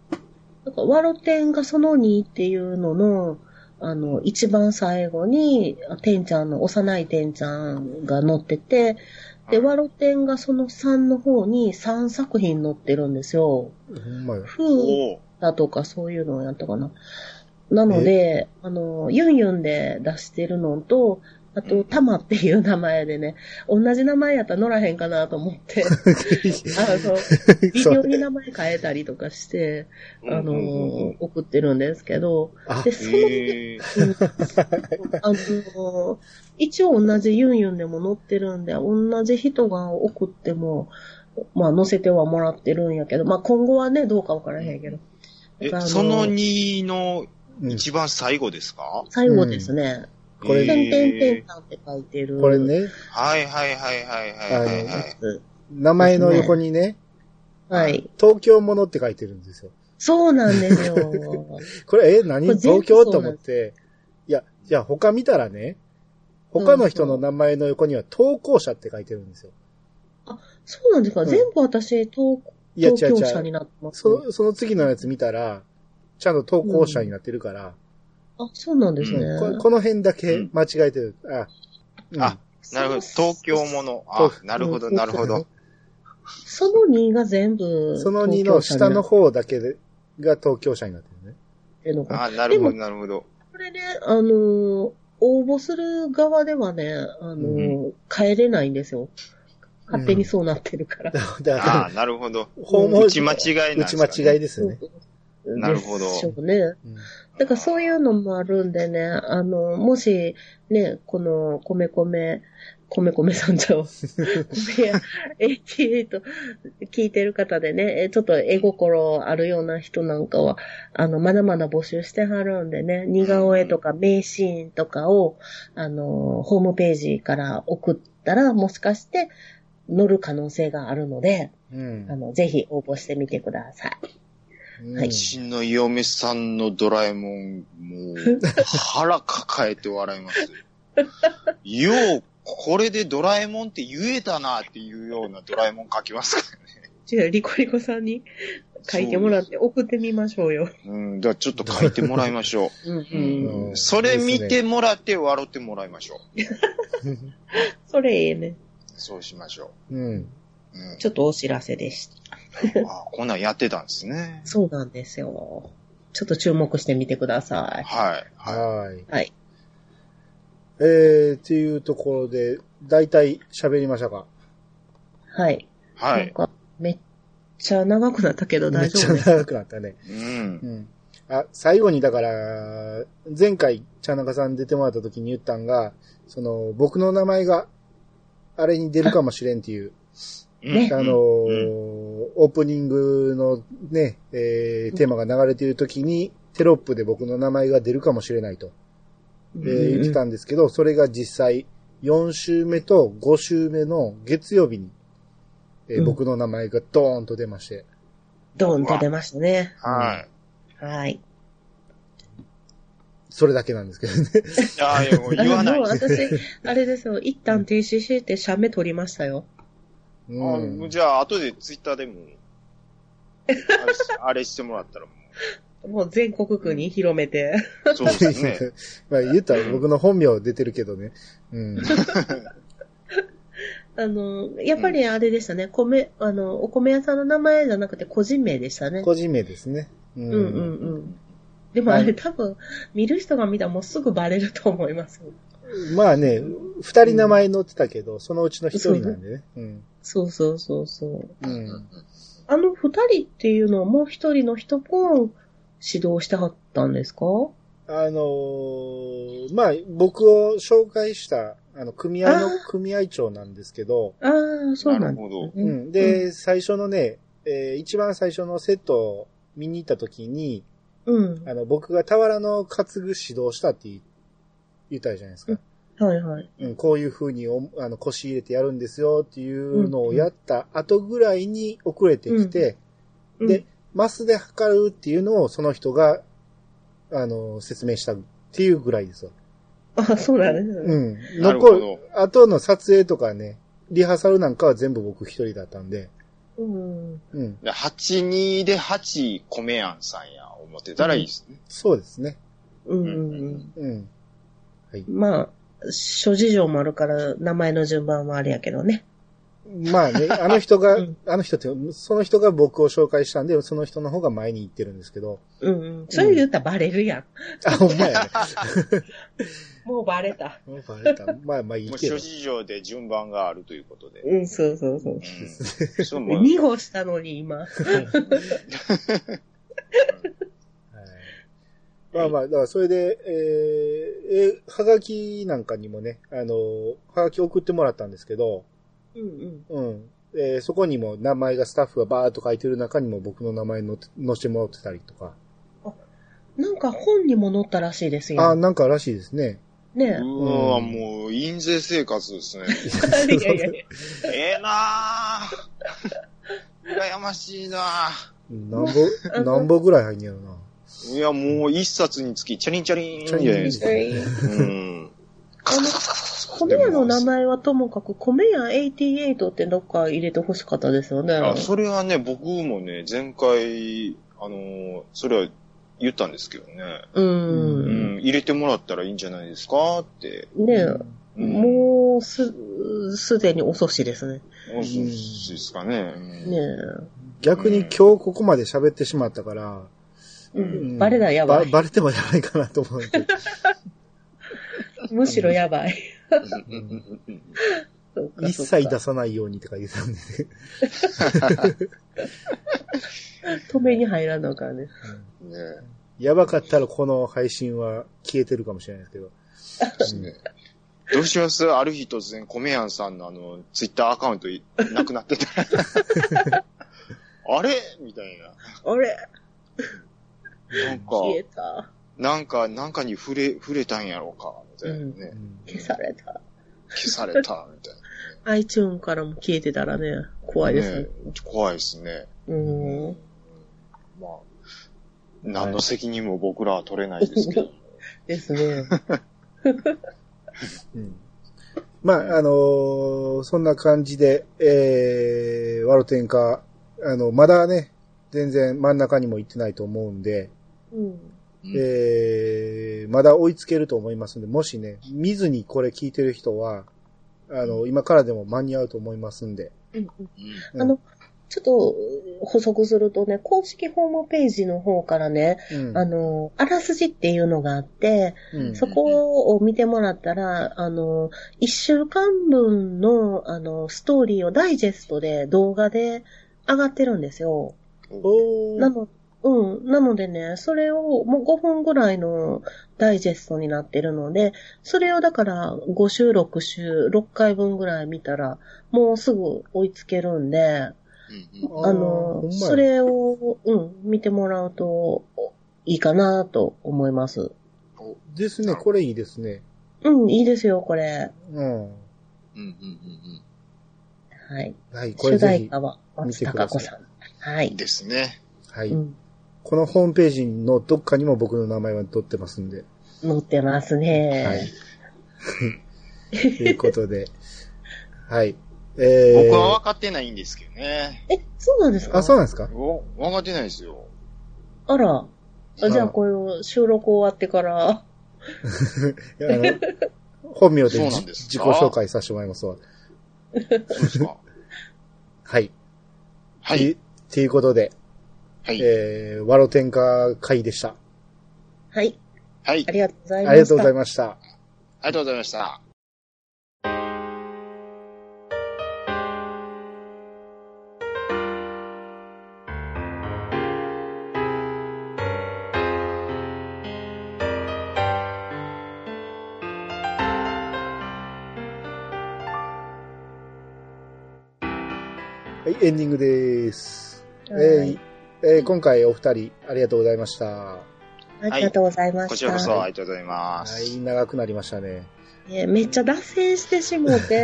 だからワロテンがその2っていうのの、あの、一番最後に、てんちゃんの、幼いてんちゃんが載ってて、で、ワロテンがその3の方に3作品載ってるんですよ。ほんまや。フーおうだとかそういうのをやったかな。なので、あの、ユンユンで出してるのと、あと、タマっていう名前でね、同じ名前やったら乗らへんかなと思って、[LAUGHS] あの、微妙に名前変えたりとかして、あの、送ってるんですけど、あで、、その、あの、一応同じユンユンでも載ってるんで、同じ人が送っても、まあ載せてはもらってるんやけど、まあ今後はね、どうかわからへんけど。えその2のうん一番最後ですか？最後ですね。これてんてんてんって書いてる。これ。ね、はいはいはいはいはい。名前の横にね、はい。東京ものって書いてるんですよ。そうなんですよ。これ、え、何東京と思って、いや、じゃあ他見たらね、他の人の名前の横には投稿者って書いてるんですよ。あそうなんですか。全部私、東いや、違東う違う。京社になってます。そその次のやつ見たら、ちゃんと投稿者になってるから、あ、そうなんですね。ここの辺だけ間違えてる。あ、うんあなるほど。東京もの。あ、なるほど、なるほど。その2が全部、その2の下の方だけでが東京者になってるね。っていうのか。あ、なるほど、でなるほど。これね、あのー応募する側ではね、あのー変えれないんですよ。勝手にそうなってるから。だからあ、なるほど。訪問打ち間違いなん打ちですか、ね。間違いですね。なるほどでしょうね。うんだからそういうのもあるんでね、あの、もし、ね、この、米米、米米さんじゃん。米や88聞いてる方でね、えちょっと絵心あるような人なんかは、あの、まだまだ募集してはるんでね、似顔絵とか名シーンとかを、あの、ホームページから送ったら、もしかして、乗る可能性があるので、うんあの、ぜひ応募してみてください。うんはいの嫁さんのドラえもん、もう、腹抱えて笑います。[LAUGHS] よう、これでドラえもんって言えたなっていうようなドラえもん書きますかじゃあ、リコリコさんに書いてもらって送ってみましょうよ。らね。うん、だからちょっと書いてもらいましょうんう。うん。うんそれ見てもらって笑ってもらいましょう。[LAUGHS] それええね。そうしましょうん。う。うんちょっとお知らせでした。[LAUGHS] あこんなんやってたんですね。そうなんですよ。ちょっと注目してみてくださはい。ははい。い。はい。えー、っていうところで、だいたい喋りましたか？はい。い。はい。なんか、めっちゃ長くなったけどめっちゃ大丈夫です。長くなったね。うんう。ん。あ、最後にだから、前回、茶中さん出てもらった時に言ったんが、その、僕の名前が、あれに出るかもしれんっていう、ねあのーオープニングのね、えーテーマが流れている時に、テロップで僕の名前が出るかもしれないと、えー言ってたんですけど、それが実際、4週目と5週目の月曜日に、えーうん僕の名前がドーンと出まして、ドーンと出ましたね。はい。はい。それだけなんですけどね。ああ、いや、もう言わないあのもう。私、あれですよ、一旦停止して、写メ撮りましたよ。うんあじゃあ、後でツイッターでも、あれし [LAUGHS] あれしてもらったらももう全国区に広めて。う、そうですね。[LAUGHS] まあ言ったら僕の本名出てるけどね。うん。[LAUGHS] あの、やっぱりあれでしたね。米、あの、お米屋さんの名前じゃなくて個人名でしたね。個人名ですね。ううんうんうん。でもあはいれ多分、見る人が見たらもうすぐバレると思います。まあね、二人名前載ってたけど、そのうちの一人なんでね。うん。そうそうそうそう。うん。あの二人っていうのはもう一人の人も指導してはったんですか？あのーまあ、僕を紹介した、あの、組合のあ組合長なんですけど、ああ、そうなんですなるほど。うね。ん。で、最初のね、えー一番最初のセットを見に行った時に、うん。あの、僕が俵の担ぐ指導したって言言ったじゃないですか。はいはい。うん、こういう風におあの腰入れてやるんですよっていうのをやった後ぐらいに遅れてきて、うんで、マスで測るっていうのをその人が、あの、説明したっていうぐらいですよ。あ、そうなんですね。うん。なるほど残る、後の撮影とかね、リハーサルなんかは全部僕一人だったんで、うん。うん。で82で8米やんさんや、思ってたらいいですね。そうですね。うんうんうん。うん。まあ、諸事情もあるから名前の順番はあれやけどね。まあね、[LAUGHS] あの人が、うんあの人って、その人が僕を紹介したんで、その人の方が前に行ってるんですけど、うんうん。それ言ったらバレるやん。あ、ほんまやね。[LAUGHS] もうバレた。もうバレた。まあまあいいけど諸。事情で順番があるということで。うん、そうそうそう。うん。そうもう2号したのに今。[LAUGHS] はいまあまあ、だからそれで、えー、えーはがきなんかにもね、あの、はがき送ってもらったんですけど、うんうん。うん。えーそこにも名前がスタッフがバーっと書いてる中にも僕の名前載って載せてもらってたりとか。なんか本にも載ったらしいですよ。あ、なんからしいですね。ねうわもう、印税生活ですね。え。[LAUGHS] いやいやいや。ええなぁ。羨ましいな何本、何本ぐらい入んねやろな。ぁ。いや、もう一冊につき、チャリンチャリンじゃないですか。えうん。あの、米屋の名前はともかく、米屋88ってどっか入れてほしかったですよね。あ、それはね、僕もね、前回、あのーそれは言ったんですけどね。う。うんん、入れてもらったらいいんじゃないですかって。ねえ。うんもう、す、すでに遅しですね。そうですかね。うんね逆に今日ここまで喋ってしまったから、え。う。うん。んバレたらやばい。バレてもやばいかなと思うけど。[LAUGHS] むしろやばい。一切出さないようにとか言ってたん。でね。止めに入らなあかん。ね。ねやばかったらこの配信は消えてるかもしれないですけど。ねどうしますある日突然、米やん。さん。のあの、ツイッターアカウントいなくなってたら。あれみたいあれな。なんか、消えた。なんか、なんかに触れ、触れたんやろうか、みたいなね。うん消された。消された、みたい iTune からも消えてたらね、怖な。いですね。ね怖いですね。うん。まあ、何の責任も僕らは取れないですけど。[LAUGHS] ですね。[LAUGHS] うんまあ、あのーそんな感じで、えー、ワロテンカ、あの、まだね、全然真ん中にも行ってないと思うんで、うん。うんえー、まだ追いつけると思いますんで、もしね、見ずにこれ聞いてる人は、あの、今からでも間に合うと思いますんで。うん。うん。うん。あの、ちょっと補足するとね、公式ホームページの方からね、うん。あの、あらすじっていうのがあって、うん。そこを見てもらったら、あの、一週間分の、あの、ストーリーをダイジェストで動画で上がってるんですよ。おー。なの、うん。なのでね、それをもう5分ぐらいのダイジェストになってるので、それをだから5週、6週、6回分ぐらい見たら、もうすぐ追いつけるんで、うんあのそれを、うん、見てもらうといいかなと思います。おですね、これいいですね。うん、いいですよ、これ。うん。うんうんうんはい。はい、これ主ぜひ。題歌は松たか子さん。はうん。い。ですね。はい、うん。このホームページのどっかにも僕の名前は載ってますんで。載ってますね。はい。[LAUGHS] ということで、はい。えー、僕は分かってないんですけどね。え、そうなんですか？あ、そうなんですか？お分かってないですよ。あら。あじゃああ、これを収録終わってから、[LAUGHS] いやあの、本名でそうなん自です自己紹介させてもらいますわ。そうですか？[LAUGHS] はい。はい。い。ということで、はい。えー、ワロ天下会でした。はい。はいあ。りがとうございました。ありがとうございました。ありがとうございました。はい、エンディングです。はいえーえー今回お二人ありがとうございました。はありがとうございました。こちらこそありがとうございます。い、長くなりましたね。ねめっちゃ脱線してしもいて、[LAUGHS]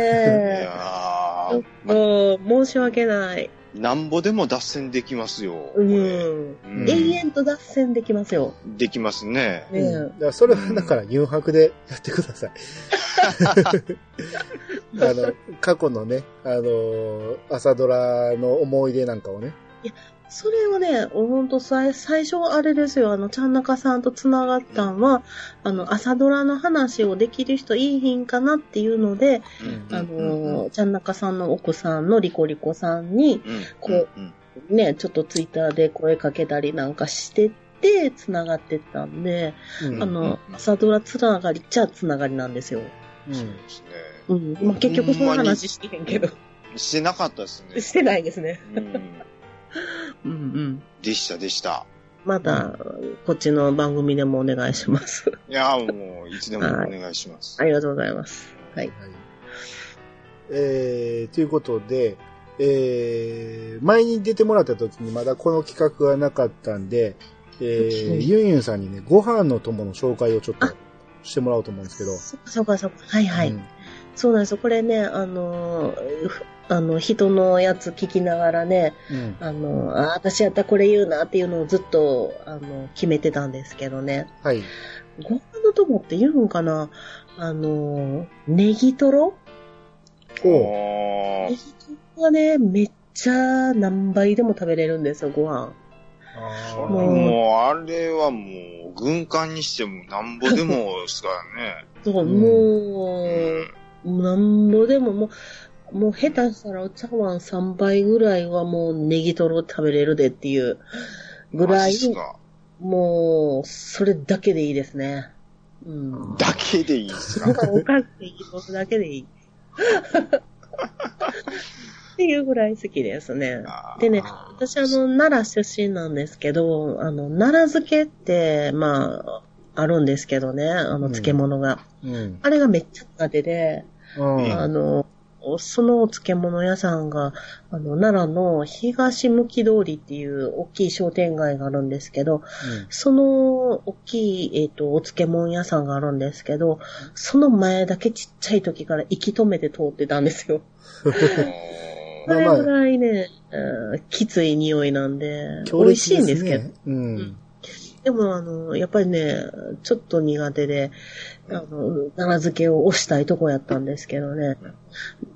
やちょっー、と申し訳ない。なんぼでも脱線できますよ。こうれん。うん永遠と脱線できますよ。できますね。ねうんだからそれはだから、誘白でやってください。[LAUGHS] あの、過去のね、あの、朝ドラの思い出なんかをね。それをね、ほんと最最初あれですよ、あの、ちゃんなかさんと繋がったんは、あの、朝ドラの話をできる人いいひんかなっていうので、うんあの、ちゃんなかさんの奥さんのリコリコさんに、うんこううんね、ちょっとツイッターで声かけたりなんかしてて、繋がってったんで、うんあの、朝ドラ繋がりっちゃ繋がりなんですよ。うんそうですね。うん。まあ、結局その話してへんけど、してなかったですね。[LAUGHS] してないですね。うんうんうん。でした、でした。また、こっちの番組でもお願いします。いやーもう、いつでもお願いします。[LAUGHS] ありがとうございます。はい。はい。えー、ということで、えー、前に出てもらった時にまだこの企画がなかったんで、えー、うんユンユンさんにね、ご飯の友の紹介をちょっとしてもらおうと思うんですけど。そっかそっかそっか。はいはい。うんそうなんですよ。これね、あのー、ふあの、人のやつ聞きながらね、うん。あの、あ、私やったらこれ言うなっていうのをずっと、あの、決めてたんですけどね。はい。ご飯の友って言うんかな？あの、ネギトロ？ネギトロがね、めっちゃ何倍でも食べれるんですよ、ご飯。あもう、あれはもう、軍艦にしてもなんぼでもですからね。そう、うんもう、うんなんぼでももう、もう下手したらお茶碗3杯ぐらいはもうネギトロ食べれるでっていうぐらいマジっす、か？もう、それだけでいいですね。うん。だけでいいですか？おかずネギトロだけでいい。っていうぐらい好きですね。でね、私あの、奈良出身なんですけど、あの、奈良漬けって、まあ、あるんですけどね、あの、漬物が。うん。あれがめっちゃ苦手で、うん。あの、そのお漬物屋さんが、あの、奈良の東向き通りっていう大きい商店街があるんですけど、その大きい、えっ、と、お漬物屋さんがあるんですけど、その前だけちっちゃい時から息止めて通ってたんですよ。[LAUGHS] そまあれぐらいね、うんきつい匂いなんで、美強味しい烈んですけど。ね。うん。でも、あの、やっぱりね、ちょっと苦手で、あの、奈良漬けを押したいとこやったんですけどね、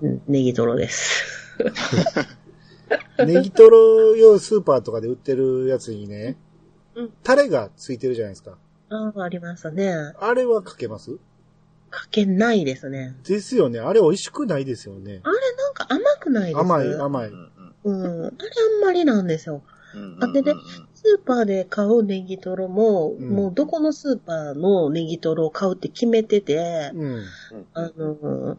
うんネギトロです。[LAUGHS] ネギトロ用スーパーとかで売ってるやつにねうん、タレがついてるじゃないですか。ああ、ありましたね。あれはかけます？かけないですね。ですよね。あれ美味しくないですよね。あれなんか甘くないです？甘い、甘い。うん。あれあんまりなんですよ。うんあでねスーパーで買うネギトロも、うんもうどこのスーパーのネギトロを買うって決めてて、うん。あの、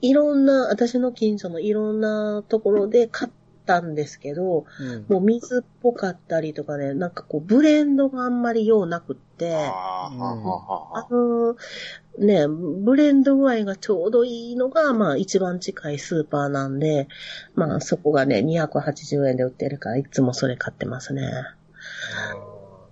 いろんな、私の近所のいろんなところで買ったんですけど、うん。もう水っぽかったりとかね、なんかこうブレンドがあんまり用なくって、あのね、ブレンド具合がちょうどいいのが、まあ一番近いスーパーなんで、まあそこがね、280円で売ってるから、いつもそれ買ってますね。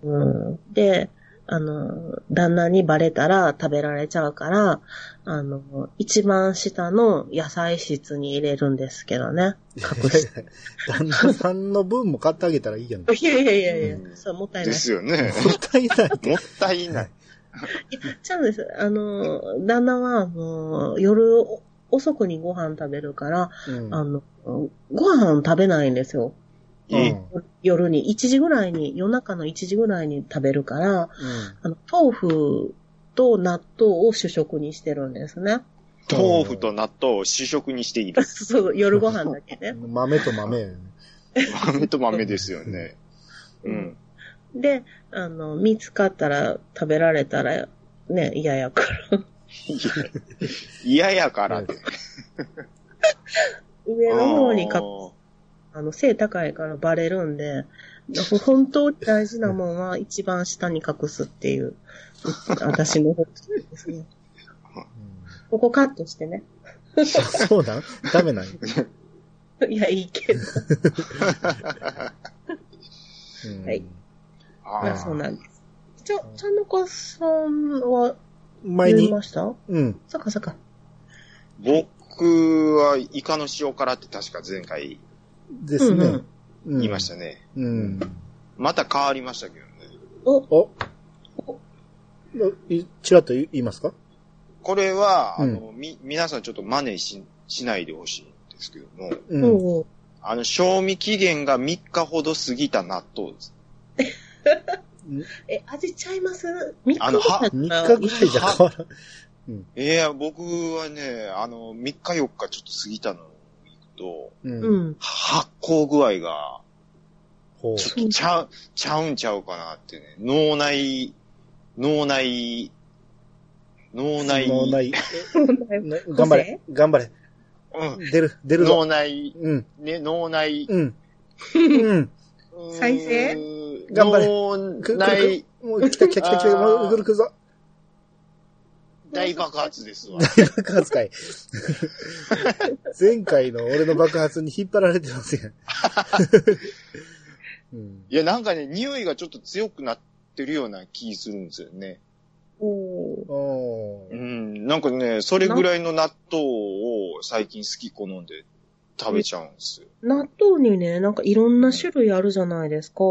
うん。で、あの、旦那にバレたら食べられちゃうから、あの、一番下の野菜室に入れるんですけどね。隠して。[LAUGHS] 旦那さんの分も買ってあげたらいいやん。も [LAUGHS] いやいやいやいや、うんそれもったいない。ですよね。ったいない。もったいない。いやちゃうんです。あの、旦那は、あの、夜、遅くにご飯食べるから、うん。あの、ご飯食べないんですよ。夜に、1時ぐらいに、夜中の1時ぐらいに食べるから、あの、豆腐と納豆を主食にしてるんですね。豆腐と納豆を主食にしている。[LAUGHS] そう、夜ご飯だけね。うん。豆と豆。豆と豆ですよね。うん。で、あの、見つかったら食べられたら、ね、嫌やから。嫌やからって。[LAUGHS] 上の方にかあの、背高いからバレるんで、本当に大事なもんは一番下に隠すっていう、私の方針ですね。ここカットしてね。うんそうなんダメなん [LAUGHS] いや、いいけど。うんはいまあ、そうなんです。じゃ、ちゃんのかさんは、前にま、したうん。そっかそっか。僕はイカの塩辛って確か前回ですね。うんうん言いましたね。うん。また変わりましたけどね。お、おいちらっと言いますか？これは、うんあの、み、皆さんちょっと真似し、しないでほしいんですけども、うん。あの、賞味期限が3日ほど過ぎた納豆です。[LAUGHS] え、味ちゃいます？三日あのは3日ぐらいじゃ変わらん。いや、僕はね、あの、3日4日ちょっと過ぎたのう。うんん。発酵具合が。ちょっとちゃう、ちゃうんちゃうかなってね。脳内、脳内、脳内、脳内。ね頑張れ。頑張れ。うん。出る、出るぞ脳。内、うん。ね、脳内、うん。[LAUGHS] うん。再生？頑張れ脳内る、もう来た来た来た来た、もう来る来るぞ。大爆発ですわ。爆発会。[LAUGHS] 前回の俺の爆発に引っ張られてますやん。[LAUGHS] うん。いや、なんかね、匂いがちょっと強くなってるような気するんですよね。おうん。なんかね、それぐらいの納豆を最近好き好んで食べちゃうんですよ。納豆にね、なんかいろんな種類あるじゃないですか。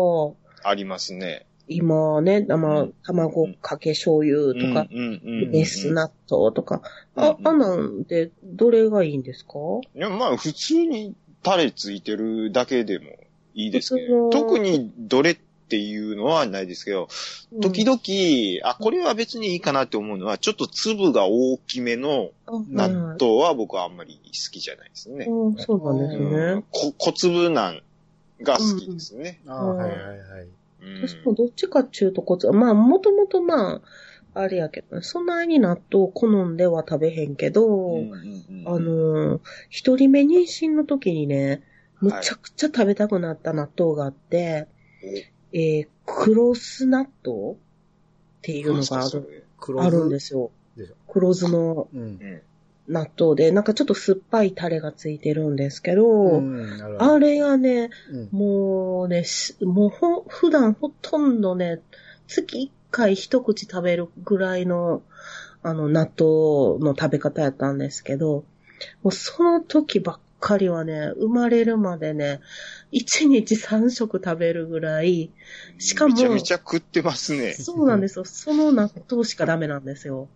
ありますね。今ね、まあうん、卵かけ醤油とか、うんうんうんうんベース納豆とか。あ、うんあんなんで、どれがいいんですか？いや、まあ、普通にタレついてるだけでもいいですけど、特にどれっていうのはないですけど、時々、あ、これは別にいいかなって思うのは、ちょっと粒が大きめの々納豆は僕はあんまり好きじゃないですね。うん、そうなんですね。こ小粒なんが好きですね。ああ、はいはいはい。うん。私もどっちかっていうとこつ、まあ、もともとまあ、あれやけど、そんなに納豆好んでは食べへんけど、うんうんうんあのー一人目妊娠の時にね、むちゃくちゃ食べたくなった納豆があって、えー、クロス納豆っていうのがある、黒あるんですよ。黒酢のうん。納豆で、なんかちょっと酸っぱいタレがついてるんですけど、うん。どあれがね、うん。もうね、しもうほ、普段ほとんどね、月一回一口食べるぐらいの、あの、納豆の食べ方やったんですけど、もうその時ばっかりはね、生まれるまでね、一日三食食べるぐらい、しかもめちゃめちゃ食ってますね。そうなんですよ。その納豆しかダメなんですよ。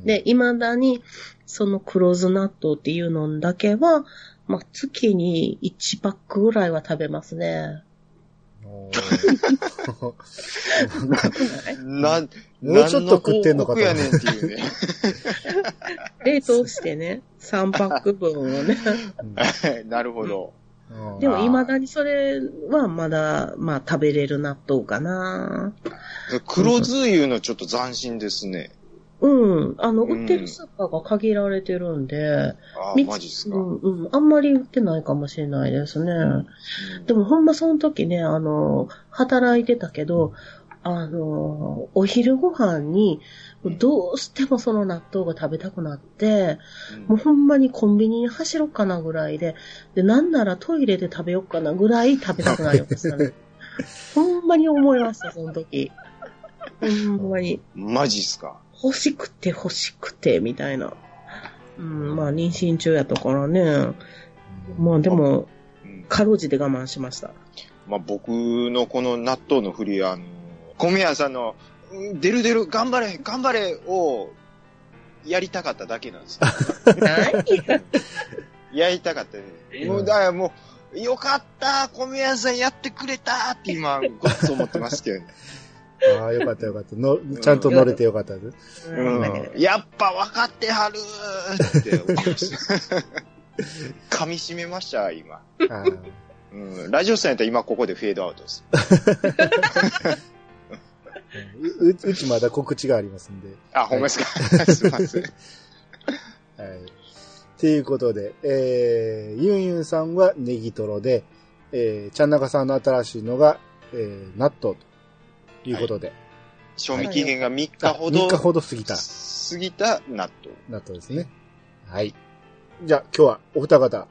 うんで、、未だに、その黒酢納豆っていうのだけは、まあ、月に1パックぐらいは食べますね。な、[LAUGHS] もうちょっと食ってんのかとやねんっていうね。[LAUGHS] 冷凍してね、3パック分をね。[LAUGHS] なるほど。うんでも未だにそれはまだ、まあ食べれる納豆かな。黒酢いうのちょっと斬新ですね。うん。あの、うん売ってるスーパーが限られてるんで、あみマジっすか？うん、うん。あんまり売ってないかもしれないですね。でもほんまその時ね、あの、働いてたけど、あの、お昼ご飯に、どうしてもその納豆が食べたくなって、もうほんまにコンビニに走ろうかなぐらいで、で、なんならトイレで食べようかなぐらい食べたくなりましたね。[LAUGHS] ほんまに思いました、その時。ほんまに。マジっすか？欲しくて欲しくて、みたいな。うん、まあ妊娠中やったからね。まあでも、うんかろうじて我慢しました。まあ、僕のこの納豆の振り、あの、米屋さんの、うん出る出る、頑張れ、頑張れを、やりたかっただけなんですよ。何 [LAUGHS] やりたかったね。もう、だからもう、よかった米屋さんやってくれたって今、ごっつ思ってますけどね。ああ、よかったよかった。の、ちゃんと乗れてよかったです。うん。やっぱ分かってはるーって思いました。[LAUGHS] 噛み締めました、今。うん。ラジオさんやったら今ここでフェードアウトです。う、うちまだ告知がありますんで。あ、ほんまですか？[LAUGHS] すいません。はい。ということで、えー、ユンユンさんはネギトロで、えー、ちゃんなかさんの新しいのが、えー、納豆ということで、賞味期限が3日あほど。3日ほど過ぎた過ぎた納豆。納豆ですね。はい。じゃあ、今日はお二方、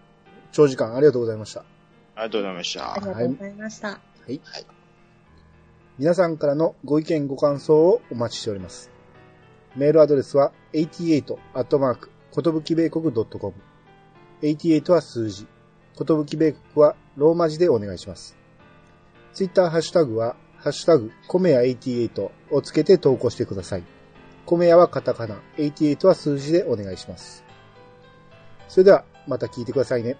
長時間ありがとうございました。ありがとうございました。ありがとうございました。皆さんからのご意見ご感想をお待ちしております。メールアドレスは88アットマーク、ことぶき米国 .com。88は数字。ことぶき米国はローマ字でお願いします。ツイッターハッシュタグは、ハッシュタグ、コメヤ88をつけて投稿してください。コメヤはカタカナ、88は数字でお願いします。それでは、また聞いてくださいね。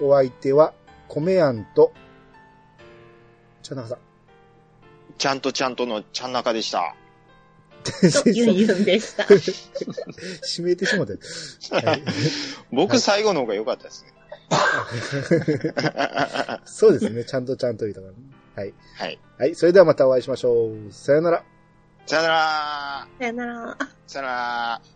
お相手は、コメヤンと、ちゃなかさん。ちゃんとちゃんとのちゃん中でした。と、ユンユンでした。[LAUGHS] 締めてしもて。はい [LAUGHS] 僕最後の方が良かったですね。[LAUGHS] そうですね。ちゃんとちゃんと言うたからね。はい。はい。はい。それではまたお会いしましょう。さよなら。さよならさよなら。さよなら